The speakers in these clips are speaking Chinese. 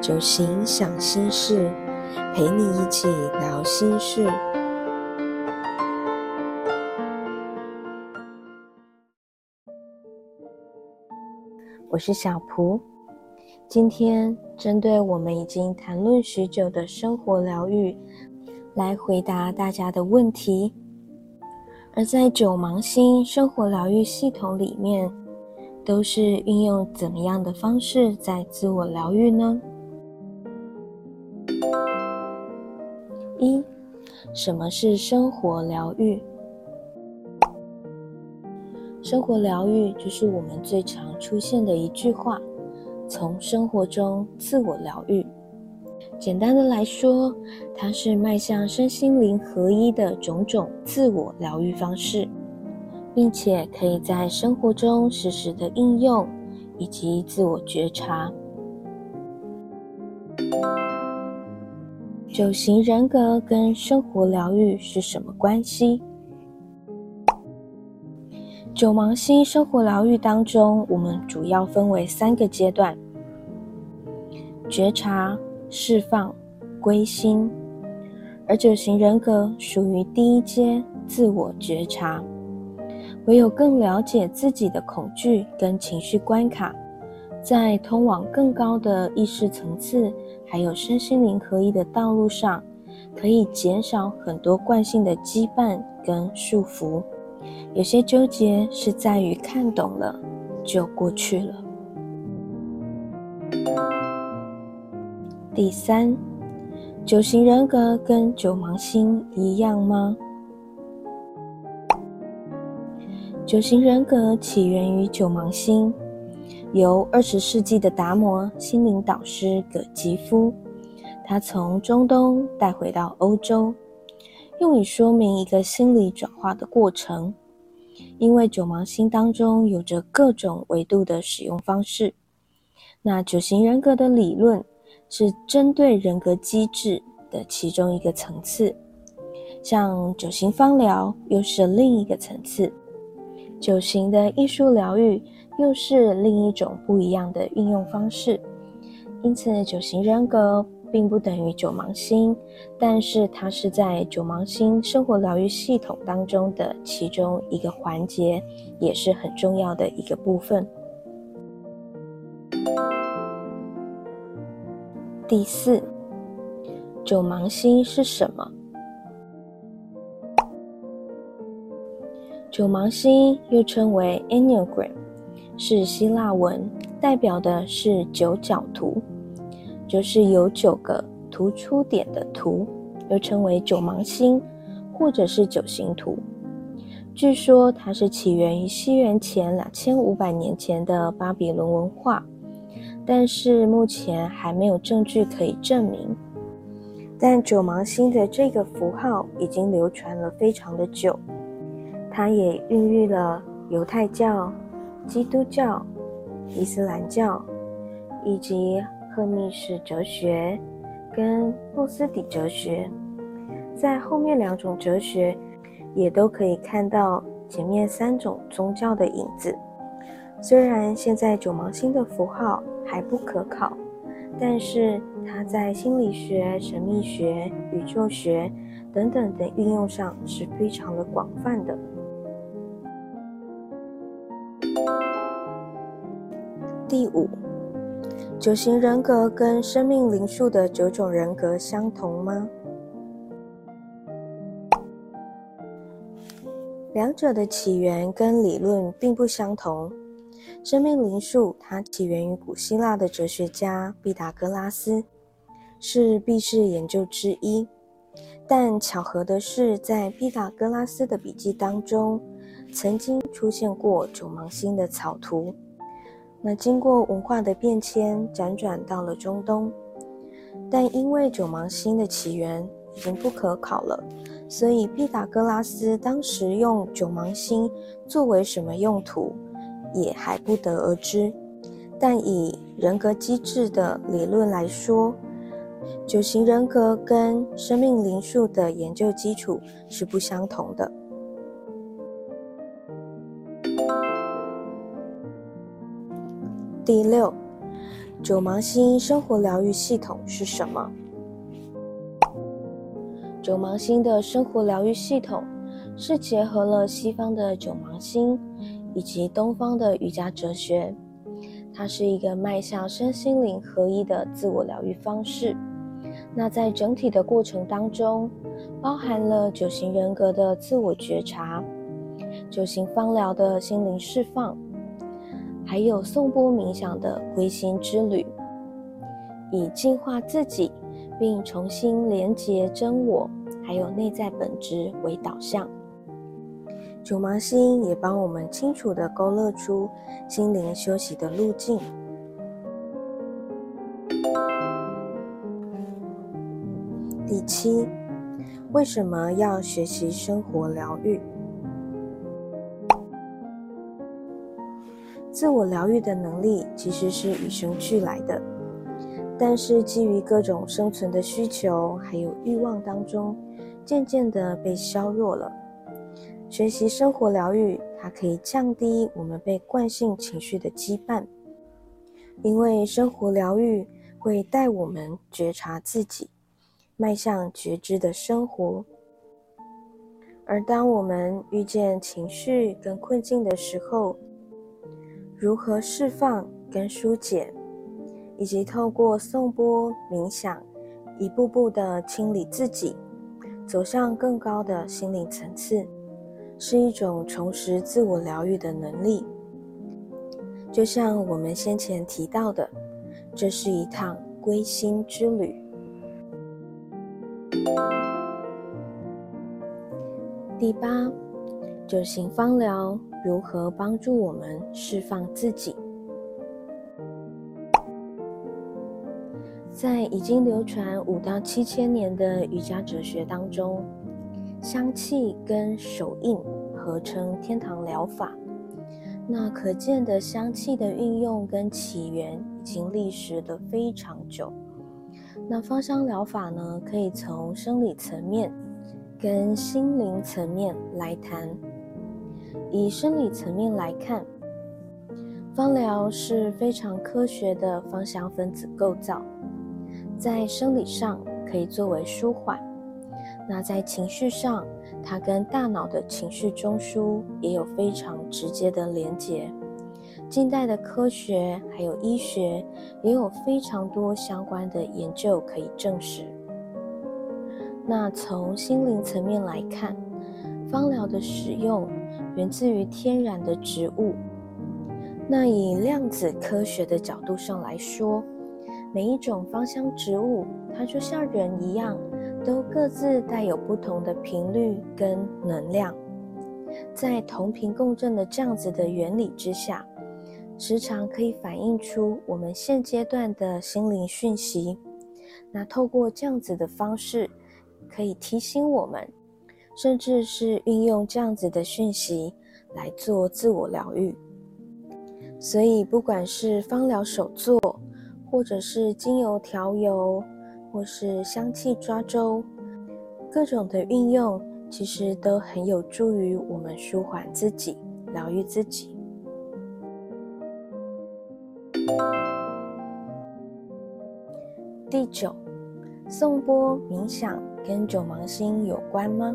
酒醒想心事，陪你一起聊心事。我是小蒲，今天针对我们已经谈论许久的生活疗愈，来回答大家的问题。而在九芒星生活疗愈系统里面，都是运用怎么样的方式在自我疗愈呢？一，什么是生活疗愈？生活疗愈就是我们最常出现的一句话，从生活中自我疗愈。简单的来说，它是迈向身心灵合一的种种自我疗愈方式，并且可以在生活中实时的应用以及自我觉察。九型人格跟生活疗愈是什么关系？九芒星生活疗愈当中，我们主要分为三个阶段：觉察、释放、归心。而九型人格属于第一阶，自我觉察。唯有更了解自己的恐惧跟情绪关卡，在通往更高的意识层次。还有身心灵合一的道路上，可以减少很多惯性的羁绊跟束缚。有些纠结是在于看懂了就过去了。第三，九型人格跟九芒星一样吗？九型人格起源于九芒星。由二十世纪的达摩心灵导师葛吉夫，他从中东带回到欧洲，用以说明一个心理转化的过程。因为九芒星当中有着各种维度的使用方式，那九型人格的理论是针对人格机制的其中一个层次，像九型方疗又是另一个层次，九型的艺术疗愈。又是另一种不一样的运用方式，因此九型人格并不等于九芒星，但是它是在九芒星生活疗愈系统当中的其中一个环节，也是很重要的一个部分。第四，九芒星是什么？九芒星又称为 Enneagram。是希腊文，代表的是九角图，就是有九个突出点的图，又称为九芒星，或者是九形图。据说它是起源于西元前两千五百年前的巴比伦文化，但是目前还没有证据可以证明。但九芒星的这个符号已经流传了非常的久，它也孕育了犹太教。基督教、伊斯兰教以及赫密士哲学跟诺斯底哲学，在后面两种哲学也都可以看到前面三种宗教的影子。虽然现在九芒星的符号还不可考，但是它在心理学、神秘学、宇宙学等等的运用上是非常的广泛的。第五，九型人格跟生命灵数的九种人格相同吗？两者的起源跟理论并不相同。生命灵数它起源于古希腊的哲学家毕达哥拉斯，是毕氏研究之一。但巧合的是，在毕达哥拉斯的笔记当中，曾经出现过九芒星的草图。那经过文化的变迁，辗转到了中东，但因为九芒星的起源已经不可考了，所以毕达哥拉斯当时用九芒星作为什么用途，也还不得而知。但以人格机制的理论来说，九型人格跟生命灵数的研究基础是不相同的。第六，九芒星生活疗愈系统是什么？九芒星的生活疗愈系统是结合了西方的九芒星以及东方的瑜伽哲学，它是一个迈向身心灵合一的自我疗愈方式。那在整体的过程当中，包含了九型人格的自我觉察、九型芳疗的心灵释放，还有颂钵冥想的归心之旅，以净化自己并重新连接真我。还有内在本质为导向，九芒星也帮我们清楚地勾勒出心灵休息的路径。第七，为什么要学习生活疗愈？自我疗愈的能力其实是与生俱来的，但是基于各种生存的需求还有欲望当中。渐渐的被削弱了。学习生活疗愈，它可以降低我们被惯性情绪的羁绊，因为生活疗愈会带我们觉察自己，迈向觉知的生活。而当我们遇见情绪跟困境的时候，如何释放跟疏解，以及透过颂钵冥想，一步步的清理自己。走向更高的心灵层次，是一种重拾自我疗愈的能力。就像我们先前提到的，这是一趟归心之旅。第八，九型芳疗如何帮助我们释放自己？在已经流传五到七千年的瑜伽哲学当中，香气跟手印合称天堂疗法。那可见的香气的运用跟起源已经历史的非常久。那芳香疗法呢，可以从生理层面跟心灵层面来谈。以生理层面来看，芳疗是非常科学的芳香分子构造。在生理上可以作为舒缓，那在情绪上，它跟大脑的情绪中枢也有非常直接的连结。近代的科学还有医学也有非常多相关的研究可以证实。那从心灵层面来看，芳疗的使用源自于天然的植物。那以量子科学的角度上来说。每一种芳香植物，它就像人一样，都各自带有不同的频率跟能量，在同频共振的这样子的原理之下，时常可以反映出我们现阶段的心灵讯息。那透过这样子的方式，可以提醒我们，甚至是运用这样子的讯息来做自我疗愈。所以，不管是芳疗手作，或者是精油调油，或是香气抓周，各种的运用其实都很有助于我们舒缓自己、疗愈自己。第九，颂钵冥想跟九芒星有关吗？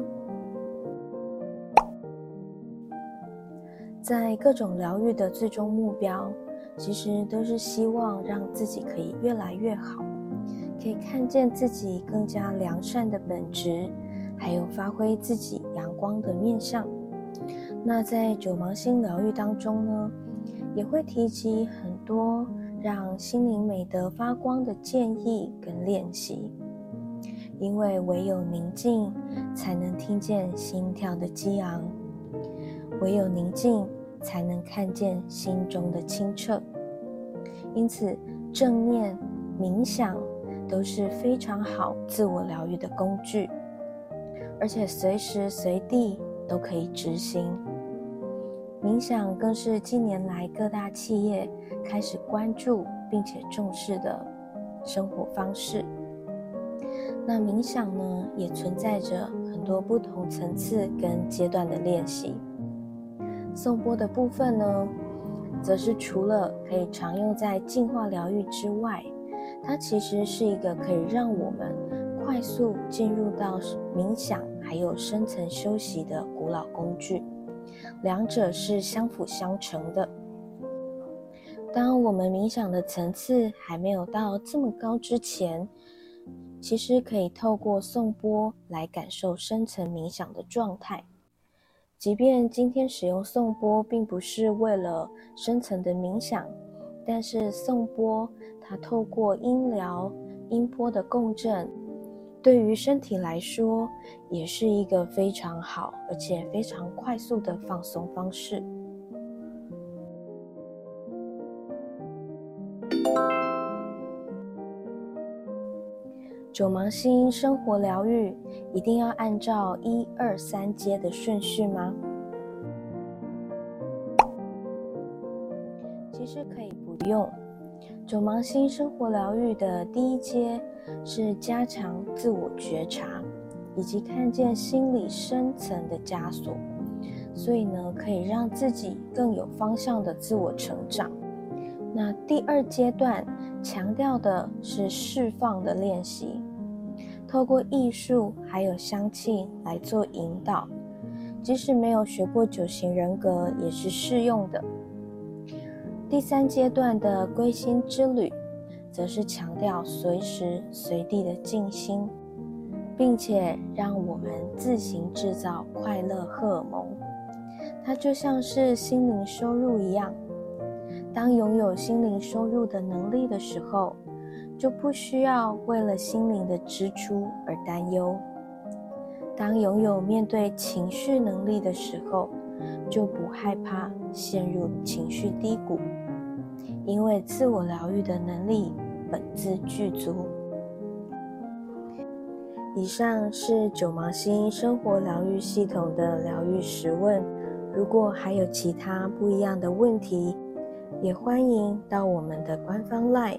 在各种疗愈的最终目标。其实都是希望让自己可以越来越好，可以看见自己更加良善的本质，还有发挥自己阳光的面相。那在九芒星疗愈当中呢，也会提及很多让心灵美德发光的建议跟练习，因为唯有宁静，才能听见心跳的激昂；唯有宁静。才能看见心中的清澈，因此正念、冥想都是非常好自我疗愈的工具，而且随时随地都可以执行。冥想更是近年来各大企业开始关注并且重视的生活方式。那冥想呢，也存在着很多不同层次跟阶段的练习。颂钵的部分呢，则是除了可以常用在净化疗愈之外，它其实是一个可以让我们快速进入到冥想还有深层休息的古老工具，两者是相辅相成的。当我们冥想的层次还没有到这么高之前，其实可以透过颂钵来感受深层冥想的状态。即便今天使用颂钵并不是为了深层的冥想，但是颂钵它透过音疗、音波的共振，对于身体来说也是一个非常好而且非常快速的放松方式。九芒星生活疗愈一定要按照一二三阶的顺序吗？其实可以不用。九芒星生活疗愈的第一阶是加强自我觉察，以及看见心理深层的枷锁，所以呢，可以让自己更有方向的自我成长。那第二阶段强调的是释放的练习，透过艺术还有香气来做引导，即使没有学过九型人格也是适用的。第三阶段的归心之旅，则是强调随时随地的静心，并且让我们自行制造快乐荷尔蒙，它就像是心灵收入一样。当拥有心灵收入的能力的时候，就不需要为了心灵的支出而担忧；当拥有面对情绪能力的时候，就不害怕陷入情绪低谷，因为自我疗愈的能力本自具足。以上是九芒星生活疗愈系统的疗愈十问，如果还有其他不一样的问题。也欢迎到我们的官方 LINE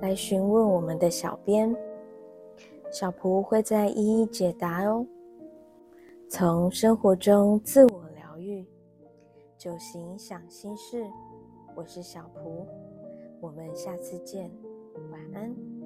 来询问我们的小编，小蒲会在一一解答哦。从生活中自我疗愈，就行想心事，我是小蒲，我们下次见，晚安。